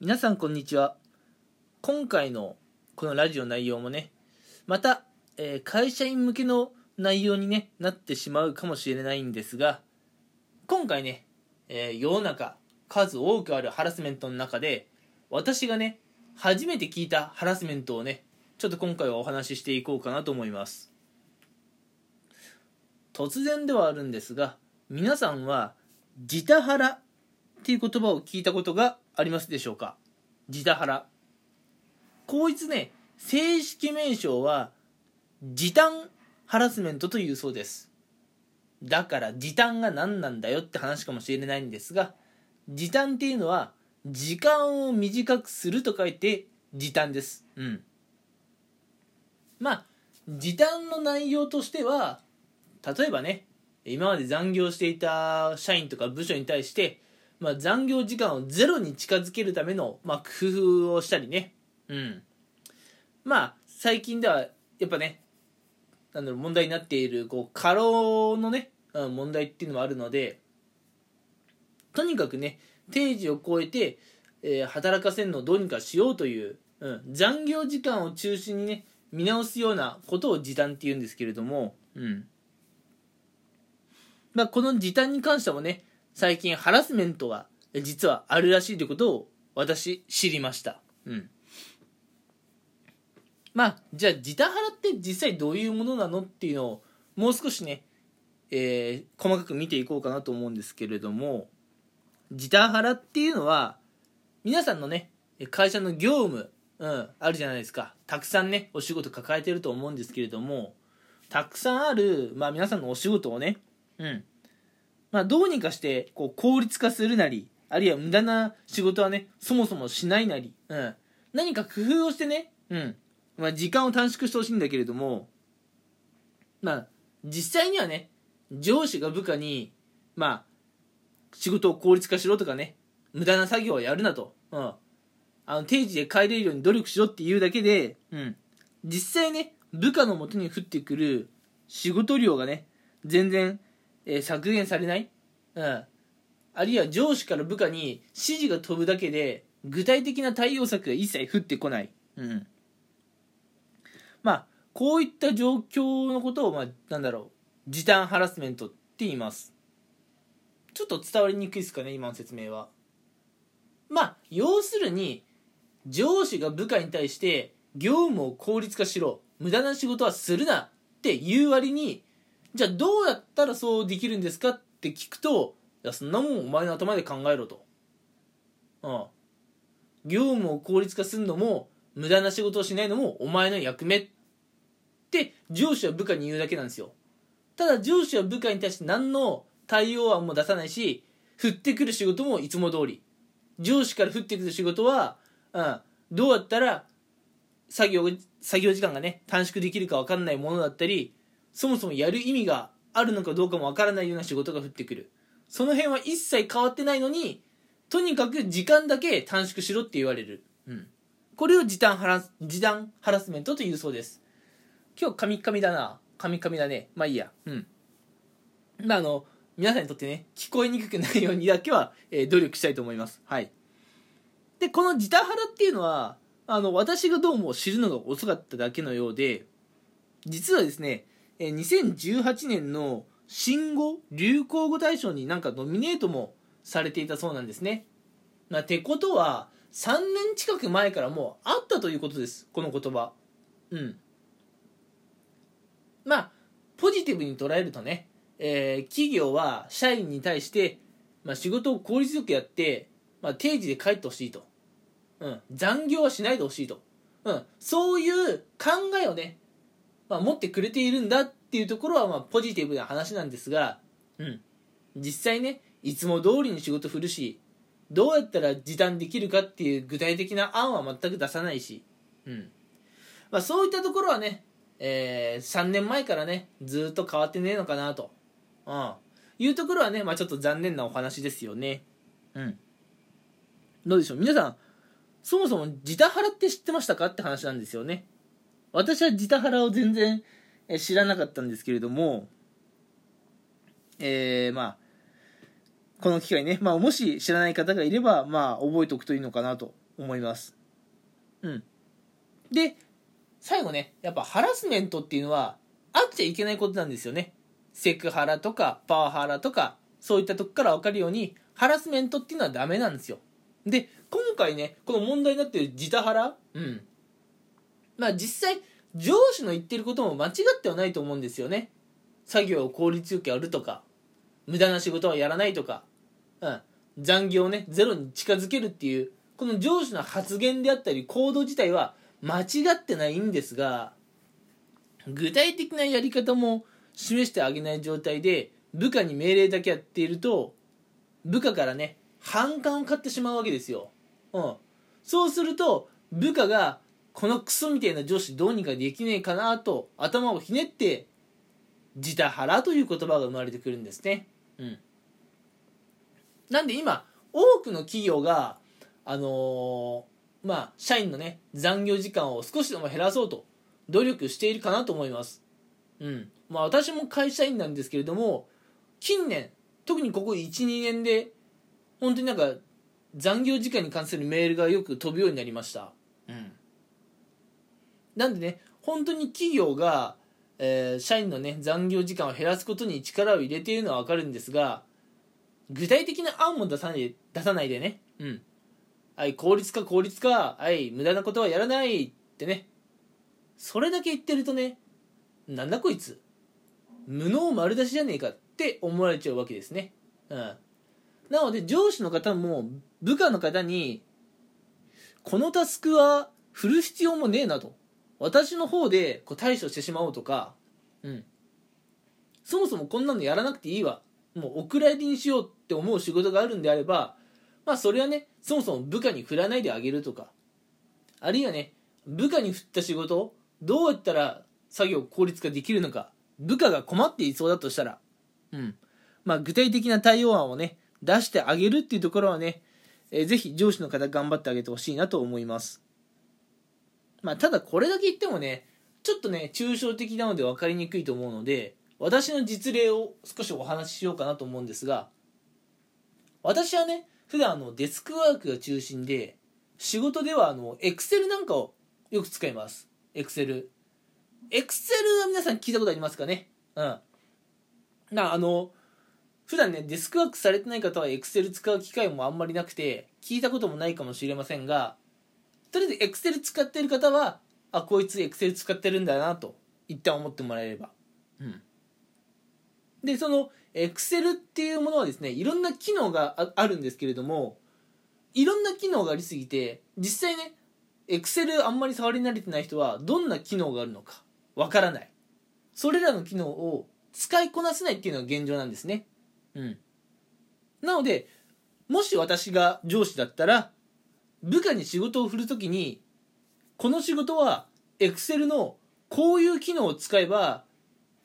皆さんこんにちは。今回のこのラジオ内容もねまた、えー会社員向けの内容に、ね、なってしまうかもしれないんですが今回ね、えー世の中数多くあるハラスメントの中で私がね初めて聞いたハラスメントをねちょっと今回はお話ししていこうかなと思います。突然ではあるんですが皆さんは自他ハラっていう言葉を聞いたことがありますでしょうか？自他ハラこいつね正式名称は時短ハラスメントというそうです。だから時短が何なんだよって話かもしれないんですが時短っていうのは時間を短くすると書いて時短です。うん。まあ時短の内容としては例えばね今まで残業していた社員とか部署に対して、まあ、残業時間をゼロに近づけるための、まあ、工夫をしたりね。うん。まあ最近ではやっぱねなんだろう問題になっているこう過労のねうん問題っていうのもあるのでとにかくね定時を超えて、えー働かせるのをどうにかしようという、うん、残業時間を中心にね見直すようなことを時短っていうんですけれども、うん。まあ、この時短に関してもね最近ハラスメントが実はあるらしいということを私知りました、うん、まあじゃあ時短ハラって実際どういうものなのっていうのをもう少しね、えー細かく見ていこうかなと思うんですけれども時短ハラっていうのは皆さんのね会社の業務、うん、あるじゃないですか。たくさんねお仕事抱えてると思うんですけれどもたくさんある、まあ、皆さんのお仕事をね、うんまあ、どうにかしてこう効率化するなりあるいは無駄な仕事はねそもそもしないなり、うん、何か工夫をしてね、うん。まあ、時間を短縮してほしいんだけれどもまあ実際にはね上司が部下にまあ仕事を効率化しろとかね無駄な作業はやるなと、うん、あの定時で帰れるように努力しろっていうだけで、うん、実際ね部下のもとに降ってくる仕事量がね全然、えー削減されない、うん、あるいは上司から部下に指示が飛ぶだけで具体的な対応策が一切降ってこない、うん、まあこういった状況のことを、まあ、なんだろう時短ハラスメントって言います。ちょっと伝わりにくいですかね今の説明は。まあ要するに上司が部下に対して業務を効率化しろ無駄な仕事はするなっていう割にじゃあどうやったらそうできるんですかって聞くといやそんなもんお前の頭で考えろと。うん。業務を効率化するのも無駄な仕事をしないのもお前の役目って上司は部下に言うだけなんですよ。ただ上司は部下に対して何の対応案も出さないし降ってくる仕事もいつも通り。上司から降ってくる仕事は、うん、どうやったら作業作業時間がね短縮できるか分かんないものだったりそもそもやる意味があるのかどうかも分からないような仕事が降ってくる。その辺は一切変わってないのにとにかく時間だけ短縮しろって言われる、うん、これを時短ハラス時短ハラスメントというそうです。今日カミカミだな。カミカミだね。まあいいや。うん。まああの皆さんにとってね聞こえにくくないようにだけは、えー努力したいと思います。はい。でこの時短ハラっていうのはあの私がどうも知るのが遅かっただけのようで実はですねえ2018年の新語・流行語大賞になんかノミネートもされていたそうなんですね。まあ、てことは3年近く前からもうあったということですこの言葉。うん。まあポジティブに捉えるとね、えー企業は社員に対して、まあ、仕事を効率よくやって、まあ、定時で帰ってほしいと、うん、残業はしないでほしいと、うん、そういう考えをねまあ、持ってくれているんだっっていうところはまあポジティブな話なんですが、うん、実際ねいつも通りに仕事振るしどうやったら時短できるかっていう具体的な案は全く出さないし、うん。まあ、そういったところはね、えー3年前からねずっと変わってねえのかなと、うん、いうところはね、まあ、ちょっと残念なお話ですよね。うん、どうでしょう？皆さんそもそも自他払って知ってましたか？って話なんですよね。私は自他腹を全然え知らなかったんですけれども、えーまあ、この機会ね、まあ、もし知らない方がいれば、まあ、覚えておくといいのかなと思います。うん。で最後ねやっぱハラスメントっていうのはあっちゃいけないことなんですよね。セクハラとかパワハラとかそういったとこから分かるようにハラスメントっていうのはダメなんですよ。で今回ねこの問題になってる自他ハラうん。まあ実際上司の言ってることも間違ってはないと思うんですよね。作業を効率よくやるとか無駄な仕事はやらないとか、うん、残業をねゼロに近づけるっていうこの上司の発言であったり行動自体は間違ってないんですが具体的なやり方も示してあげない状態で部下に命令だけやっていると部下からね反感を買ってしまうわけですよ、うん、そうすると部下がこのクソみたいな上司どうにかできねえかなと頭をひねって自他腹という言葉が生まれてくるんですね。うん。なんで今多くの企業があのー、まあ社員のね残業時間を少しでも減らそうと努力しているかなと思います。うん。まあ私も会社員なんですけれども近年特にここ12年で本当になんか残業時間に関するメールがよく飛ぶようになりました。なんでね本当に企業が、えー、社員のね残業時間を減らすことに力を入れているのは分かるんですが具体的な案も出さない出さないでねうん。はい効率化効率化はい無駄なことはやらないってね。それだけ言ってるとねなんだこいつ無能丸出しじゃねえかって思われちゃうわけですね。うん。なので上司の方も部下の方にこのタスクは振る必要もねえなと。私の方でこう対処してしまおうとかうん。そもそもこんなのやらなくていいわ。もうお蔵入りにしようって思う仕事があるんであればまあそれはねそもそも部下に振らないであげるとか。あるいはね部下に振った仕事どうやったら作業効率化できるのか。部下が困っていそうだとしたらうん。まあ具体的な対応案をね出してあげるっていうところはね、えー、ぜひ上司の方頑張ってあげてほしいなと思います。まあただこれだけ言ってもねちょっとね抽象的なので分かりにくいと思うので私の実例を少しお話ししようかなと思うんですが私はね普段あのデスクワークが中心で仕事ではあのエクセルなんかをよく使います。エクセル。エクセルは皆さん聞いたことありますかね？うん。なあの普段ねデスクワークされてない方はエクセル使う機会もあんまりなくて聞いたこともないかもしれませんがとりあえずエクセル使ってる方はあこいつエクセル使ってるんだなと一旦思ってもらえれば。うん。でその Excel っていうものはですねいろんな機能があるんですけれどもいろんな機能がありすぎて実際ね Excel あんまり触り慣れてない人はどんな機能があるのかわからない。それらの機能を使いこなせないっていうのが現状なんですね。うん。なのでもし私が上司だったら部下に仕事を振るときにこの仕事は Excel のこういう機能を使えば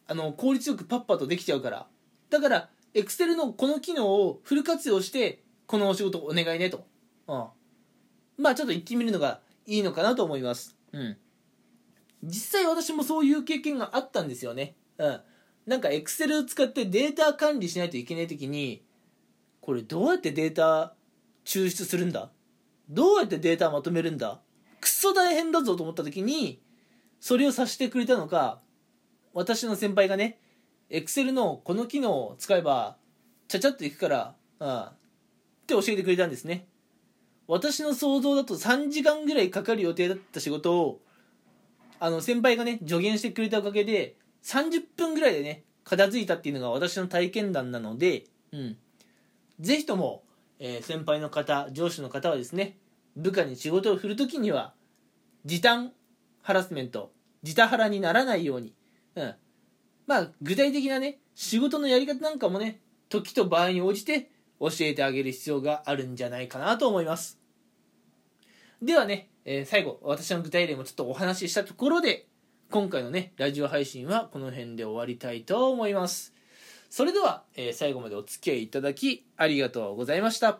あの効率よくパッパとできちゃうから。だからエクセルのこの機能をフル活用してこのお仕事お願いねと、うん、まあちょっと言ってみるのがいいのかなと思います。うん。実際私もそういう経験があったんですよね。うん。なんかエクセルを使ってデータ管理しないといけない時にこれどうやってデータ抽出するんだどうやってデータまとめるんだ？クソ大変だぞと思った時にそれをさせてくれたのか私の先輩がね、エクセルのこの機能を使えば、ちゃちゃっといくから、うん、って教えてくれたんですね。私の想像だと3時間ぐらいかかる予定だった仕事を、あの、先輩がね、助言してくれたおかげで、30分ぐらいでね、片付いたっていうのが私の体験談なので、うん。ぜひとも、えー、先輩の方、上司の方はですね、部下に仕事を振るときには、時短ハラスメント、自他腹にならないように、うん。まあ、具体的なね、仕事のやり方なんかもね、時と場合に応じて教えてあげる必要があるんじゃないかなと思います。ではね、えー、最後、私の具体例もちょっとお話ししたところで、今回のね、ラジオ配信はこの辺で終わりたいと思います。それでは、えー、最後までお付き合いいただきありがとうございました。